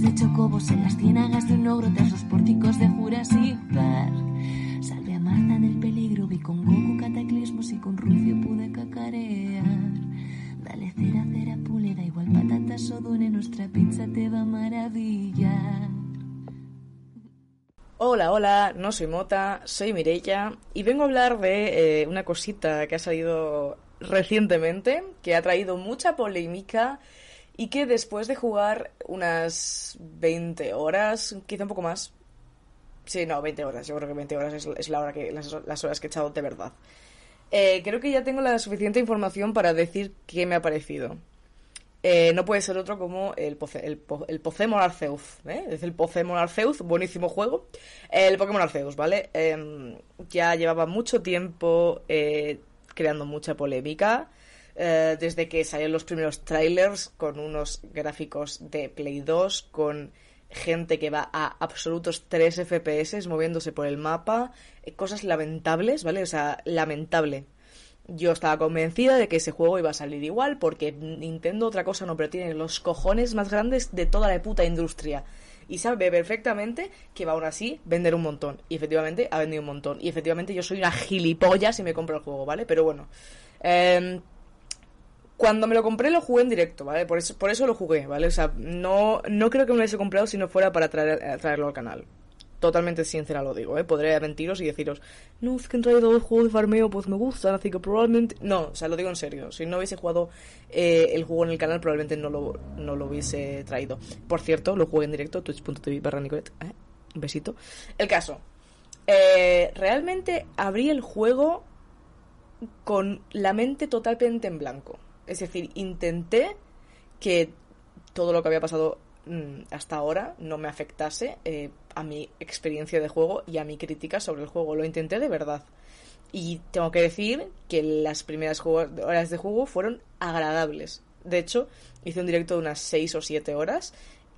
Granjas de chocobos en las ciénagas de un ogro tras los pórticos de Jurassic Park. Salve a Marta del peligro, vi con Goku cataclismos y con Rufio pude cacarear. Dale cera, cera, pule, da igual patatas o dune, nuestra pizza te va a maravillar. Hola, hola, no soy Mota, soy Mireia y vengo a hablar de eh, una cosita que ha salido recientemente, que ha traído mucha polémica y que después de jugar unas 20 horas, quizá un poco más, sí, no, 20 horas, yo creo que 20 horas es, es la hora que, las, las horas que he echado de verdad. Eh, creo que ya tengo la suficiente información para decir qué me ha parecido. Eh, no puede ser otro como el, Poce, el, el Pokémon Arceus, ¿eh? Es el Pokémon Arceus, buenísimo juego. El Pokémon Arceus, ¿vale? Eh, ya llevaba mucho tiempo eh, creando mucha polémica. Eh, desde que salieron los primeros trailers con unos gráficos de Play 2, con gente que va a absolutos 3 FPS moviéndose por el mapa, eh, cosas lamentables, ¿vale? O sea, lamentable. Yo estaba convencida de que ese juego iba a salir igual porque Nintendo otra cosa no, pero tiene los cojones más grandes de toda la puta industria. Y sabe perfectamente que va aún así vender un montón. Y efectivamente ha vendido un montón. Y efectivamente yo soy una gilipollas si me compro el juego, ¿vale? Pero bueno. Eh, cuando me lo compré lo jugué en directo, ¿vale? Por eso, por eso lo jugué, ¿vale? O sea, no, no creo que me lo hubiese comprado si no fuera para traer, traerlo al canal totalmente sincera lo digo, ¿eh? Podría mentiros y deciros, no, es que han traído dos juegos de farmeo, pues me gustan, así que probablemente... No, o sea, lo digo en serio. Si no hubiese jugado eh, el juego en el canal, probablemente no lo, no lo hubiese traído. Por cierto, lo jugué en directo, twitch.tv barra Nicolet. ¿eh? Un besito. El caso. Eh, realmente abrí el juego con la mente totalmente en blanco. Es decir, intenté que todo lo que había pasado hasta ahora no me afectase eh, a mi experiencia de juego y a mi crítica sobre el juego. Lo intenté de verdad. Y tengo que decir que las primeras horas de juego fueron agradables. De hecho, hice un directo de unas 6 o 7 horas.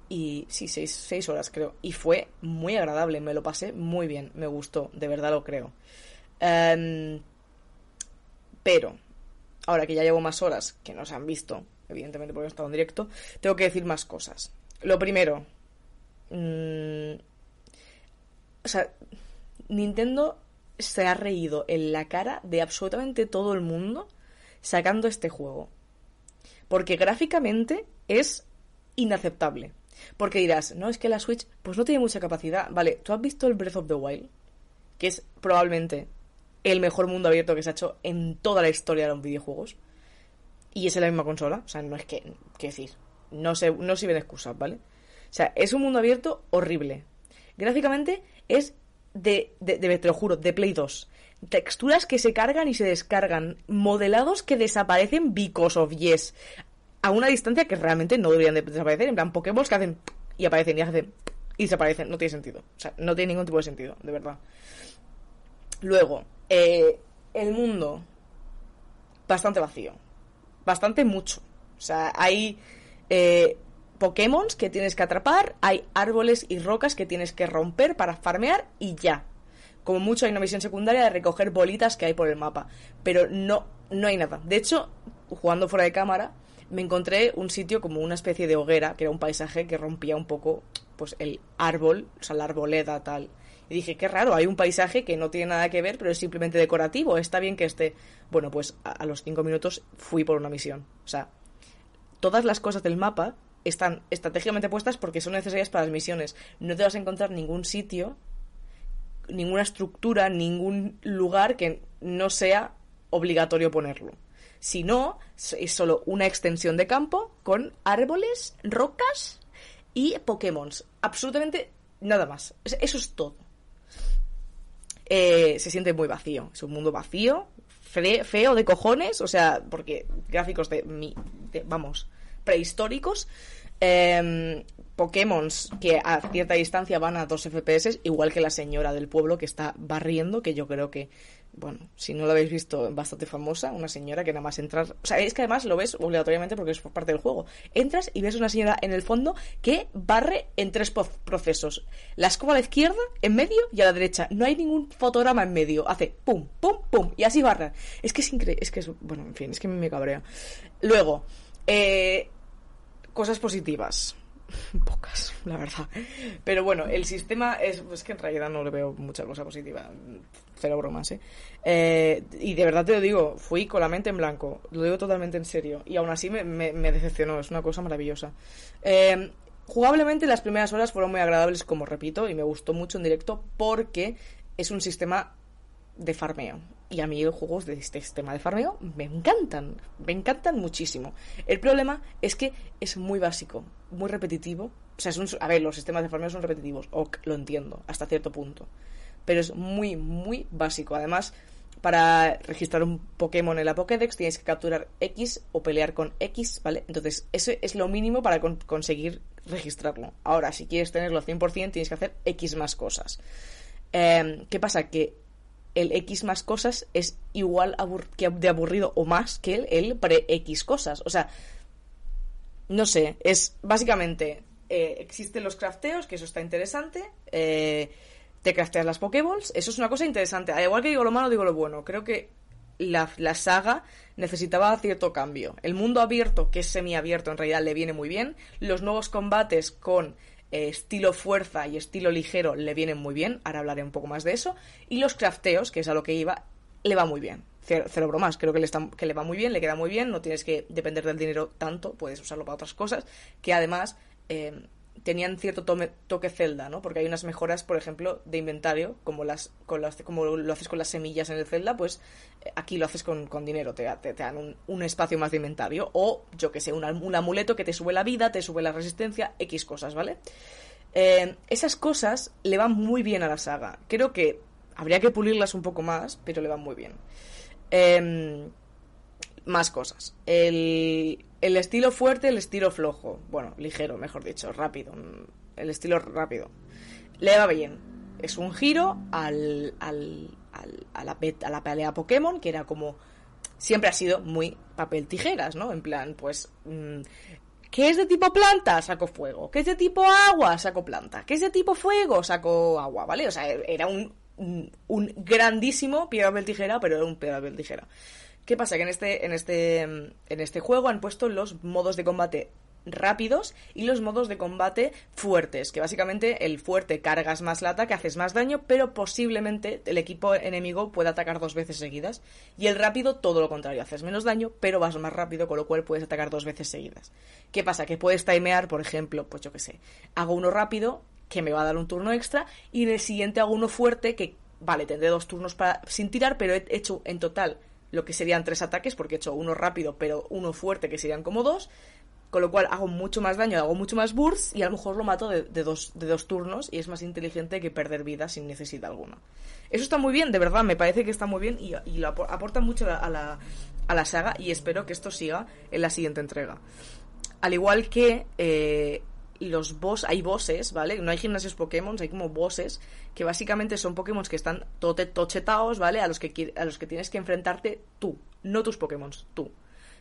Y sí, 6, horas creo. Y fue muy agradable, me lo pasé muy bien, me gustó, de verdad lo creo. Um, pero, ahora que ya llevo más horas que no se han visto, evidentemente porque he estado en directo, tengo que decir más cosas. Lo primero. Mmm, o sea, Nintendo se ha reído en la cara de absolutamente todo el mundo sacando este juego. Porque gráficamente es inaceptable. Porque dirás, no, es que la Switch pues no tiene mucha capacidad. Vale, ¿tú has visto el Breath of the Wild? Que es probablemente el mejor mundo abierto que se ha hecho en toda la historia de los videojuegos. Y es en la misma consola. O sea, no es que, que decir, no se, no sirven excusas, ¿vale? O sea, es un mundo abierto horrible. Gráficamente es de, de, de, te lo juro, de Play 2. Texturas que se cargan y se descargan. Modelados que desaparecen because of yes. A una distancia que realmente no deberían de desaparecer. En plan, Pokémon que hacen y aparecen y hacen y desaparecen. No tiene sentido. O sea, no tiene ningún tipo de sentido, de verdad. Luego, eh, el mundo. Bastante vacío. Bastante mucho. O sea, hay eh, Pokémon que tienes que atrapar, hay árboles y rocas que tienes que romper para farmear y ya. Como mucho hay una misión secundaria de recoger bolitas que hay por el mapa. Pero no, no hay nada. De hecho, jugando fuera de cámara, me encontré un sitio como una especie de hoguera, que era un paisaje que rompía un poco pues el árbol, o sea, la arboleda tal. Y dije, qué raro, hay un paisaje que no tiene nada que ver, pero es simplemente decorativo, está bien que esté. Bueno, pues a, los cinco minutos fui por una misión. O sea, todas las cosas del mapa están estratégicamente puestas porque son necesarias para las misiones. No te vas a encontrar ningún sitio, ninguna estructura, ningún lugar que no sea obligatorio ponerlo. Si no, es solo una extensión de campo con árboles, rocas y Pokémon. Absolutamente nada más. Eso es todo. Eh, se siente muy vacío. Es un mundo vacío, fe feo de cojones, o sea, porque gráficos de mi, de, vamos, prehistóricos. Eh, Pokémon que a cierta distancia van a 2 FPS, igual que la señora del pueblo que está barriendo, que yo creo que, bueno, si no lo habéis visto, bastante famosa, una señora que nada más entrar. O sea, es que además lo ves obligatoriamente porque es parte del juego. Entras y ves una señora en el fondo que barre en tres procesos: la escoba a la izquierda, en medio y a la derecha. No hay ningún fotograma en medio. Hace pum, pum, pum, y así barra. Es que es increíble. Es que es. Bueno, en fin, es que me cabrea. Luego, eh, cosas positivas pocas, la verdad. Pero bueno, el sistema es, es que en realidad no le veo mucha cosa positiva. Cero bromas, ¿eh? ¿eh? Y de verdad te lo digo, fui con la mente en blanco, lo digo totalmente en serio. Y aún así me, me, decepcionó, es una cosa maravillosa. Eh, jugablemente las primeras horas fueron muy agradables, como repito, y me gustó mucho en directo porque es un sistema de farmeo. Y a mí los juegos de este sistema de farmeo me encantan, me encantan muchísimo. El problema es que es muy básico, muy repetitivo. O sea, es un, a ver, los sistemas de farmeo son repetitivos, ok, lo entiendo, hasta cierto punto. Pero es muy, muy básico. Además, para registrar un Pokémon en la Pokédex tienes que capturar X o pelear con X, ¿vale? Entonces, eso es lo mínimo para conseguir registrarlo. Ahora, si quieres tenerlo al 100%, tienes que hacer X más cosas. Em, ¿Qué pasa? Que el X más cosas es igual que de aburrido o más que el, el pre-X cosas. O sea, no sé, es básicamente eh, existen los crafteos, que eso está interesante. Eh, te crafteas las Pokéballs, eso es una cosa interesante. Al igual que digo lo malo, digo lo bueno. Creo que la, la, saga necesitaba cierto cambio. El mundo abierto, que es semiabierto, en realidad le viene muy bien. Los nuevos combates con eh, estilo fuerza y estilo ligero le vienen muy bien, ahora hablaré un poco más de eso, y los crafteos, que es a lo que iba, le va muy bien. Cero, bromas, creo que le, que le va muy bien, le queda muy bien, no tienes que depender del dinero tanto, puedes usarlo para otras cosas, que además eh, tenían cierto toque Zelda, ¿no? Porque hay unas mejoras, por ejemplo, de inventario, como las, con las como lo haces con las semillas en el Zelda, pues eh, aquí lo haces con, dinero, te, dan un, espacio más de inventario. O, yo que sé, un, amuleto que te sube la vida, te sube la resistencia, X cosas, ¿vale? Eh, esas cosas le van muy bien a la saga. Creo que habría que pulirlas un poco más, pero le van muy bien. Em, más cosas. El, el estilo fuerte, el estilo flojo. Bueno, ligero, mejor dicho, rápido. El estilo rápido. Le va bien. Es un giro al, al, a, la, a la pelea Pokémon, que era como. Siempre ha sido muy papel tijeras, ¿no? En plan, pues. Mm, ¿Qué es de tipo planta? Saco fuego. ¿Qué es de tipo agua? Saco planta. ¿Qué es de tipo fuego? Saco agua, ¿vale? O sea, era un, un, grandísimo piedra papel tijera, pero era un piedra papel tijera. ¿Qué pasa? Que en este, en este, en este juego han puesto los modos de combate rápidos y los modos de combate fuertes, que básicamente el fuerte cargas más lata, que haces más daño, pero posiblemente el equipo enemigo pueda atacar dos veces seguidas. Y el rápido, todo lo contrario, haces menos daño, pero vas más rápido, con lo cual puedes atacar dos veces seguidas. ¿Qué pasa? Que puedes timear, por ejemplo, pues yo qué sé, hago uno rápido, que me va a dar un turno extra, y en el siguiente hago uno fuerte, que vale, tendré dos turnos sin tirar, pero he hecho en total lo que serían tres ataques, porque he hecho uno rápido, pero uno fuerte, que serían como dos. Con lo cual hago mucho más daño, hago mucho más burst y a lo mejor lo mato de, dos, de dos turnos y es más inteligente que perder vida sin necesidad alguna. Eso está muy bien, de verdad, me parece que está muy bien y, lo aporta mucho a la, a la saga y espero que esto siga en la siguiente entrega. Al igual que eh, los boss, hay bosses, ¿vale? No hay gimnasios Pokémon, hay como bosses que básicamente son Pokémon que están tochetados, ¿vale? A los que, a los que tienes que enfrentarte tú, no tus Pokémon, tú.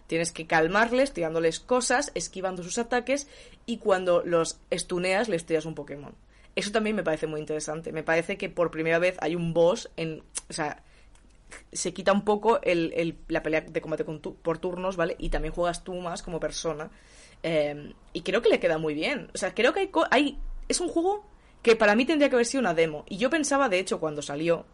Tienes que calmarles, tirándoles cosas, esquivando sus ataques y cuando los estuneas les tiras un Pokémon. Eso también me parece muy interesante. Me parece que por primera vez hay un boss en... O sea, se quita un poco el, la pelea de combate con por turnos, ¿vale? Y también juegas tú más como persona. Em, y creo que le queda muy bien. O sea, creo que hay, hay, Es un juego que para mí tendría que haber sido una demo. Y yo pensaba, de hecho, cuando salió,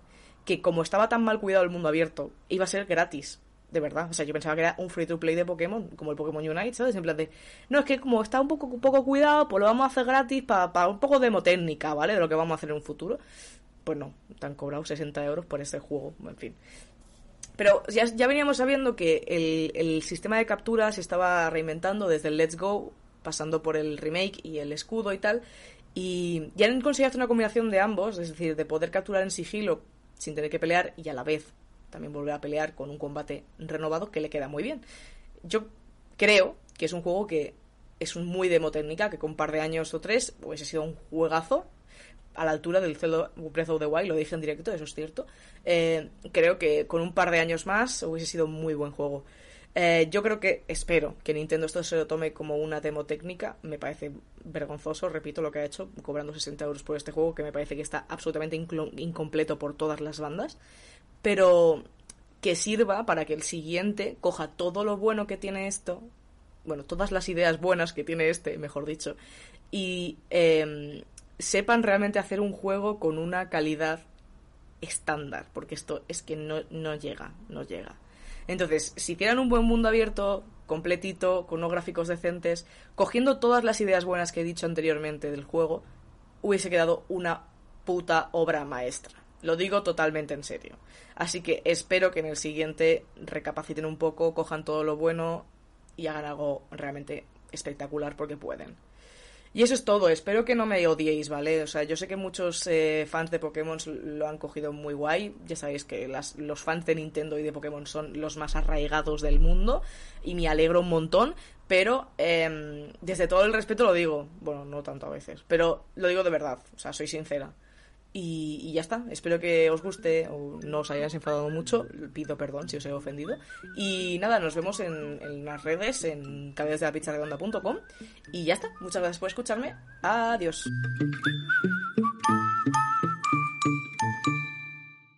que como estaba tan mal cuidado el mundo abierto, iba a ser gratis. De verdad. O sea, yo pensaba que era un free to play de Pokémon, como el Pokémon Unite, ¿sabes? En plan de. No, es que como está un poco, un poco cuidado, pues lo vamos a hacer gratis para un poco demo técnica, ¿vale? De lo que vamos a hacer en un futuro. Pues no, te han cobrado 60 euros por este juego, en fin. Pero ya, ya veníamos sabiendo que el, el, sistema de captura se estaba reinventando desde el Let's Go, pasando por el remake y el escudo y tal. Y ya han conseguido hacer una combinación de ambos, es decir, de poder capturar en sigilo sin tener que pelear y a la vez también volver a pelear con un combate renovado que le queda muy bien. Yo creo que es un juego que es muy demo técnica que con un par de años o tres hubiese sido un juegazo a la altura del Breath of the Wild, lo dije en directo, eso es cierto. Eh, creo que con un par de años más hubiese sido muy buen juego. Eh, yo creo que, espero que Nintendo esto se lo tome como una demo técnica. Me parece vergonzoso, repito lo que ha hecho, cobrando 60 euros por este juego, que me parece que está absolutamente incompleto por todas las bandas. Pero que sirva para que el siguiente coja todo lo bueno que tiene esto, bueno, todas las ideas buenas que tiene este, mejor dicho, y em, sepan realmente hacer un juego con una calidad estándar, porque esto es que no, no llega, no llega. Entonces, si hicieran un buen mundo abierto, completito, con unos gráficos decentes, cogiendo todas las ideas buenas que he dicho anteriormente del juego, hubiese quedado una puta obra maestra. Lo digo totalmente en serio. Así que espero que en el siguiente recapaciten un poco, cojan todo lo bueno y hagan algo realmente espectacular porque pueden. Y eso es todo, espero que no me odiéis, ¿vale? O sea, yo sé que muchos eh, fans de Pokémon lo han cogido muy guay, ya sabéis que los fans de Nintendo y de Pokémon son los más arraigados del mundo y me alegro un montón, pero em, desde todo el respeto lo digo, bueno, no tanto a veces, pero lo digo de verdad, o sea, soy sincera. Y, ya está. Espero que os guste o no os hayáis enfadado mucho. Pido perdón si os he ofendido. Y nada, nos vemos en, las redes, en redonda.com Y ya está. Muchas gracias por escucharme. Adiós.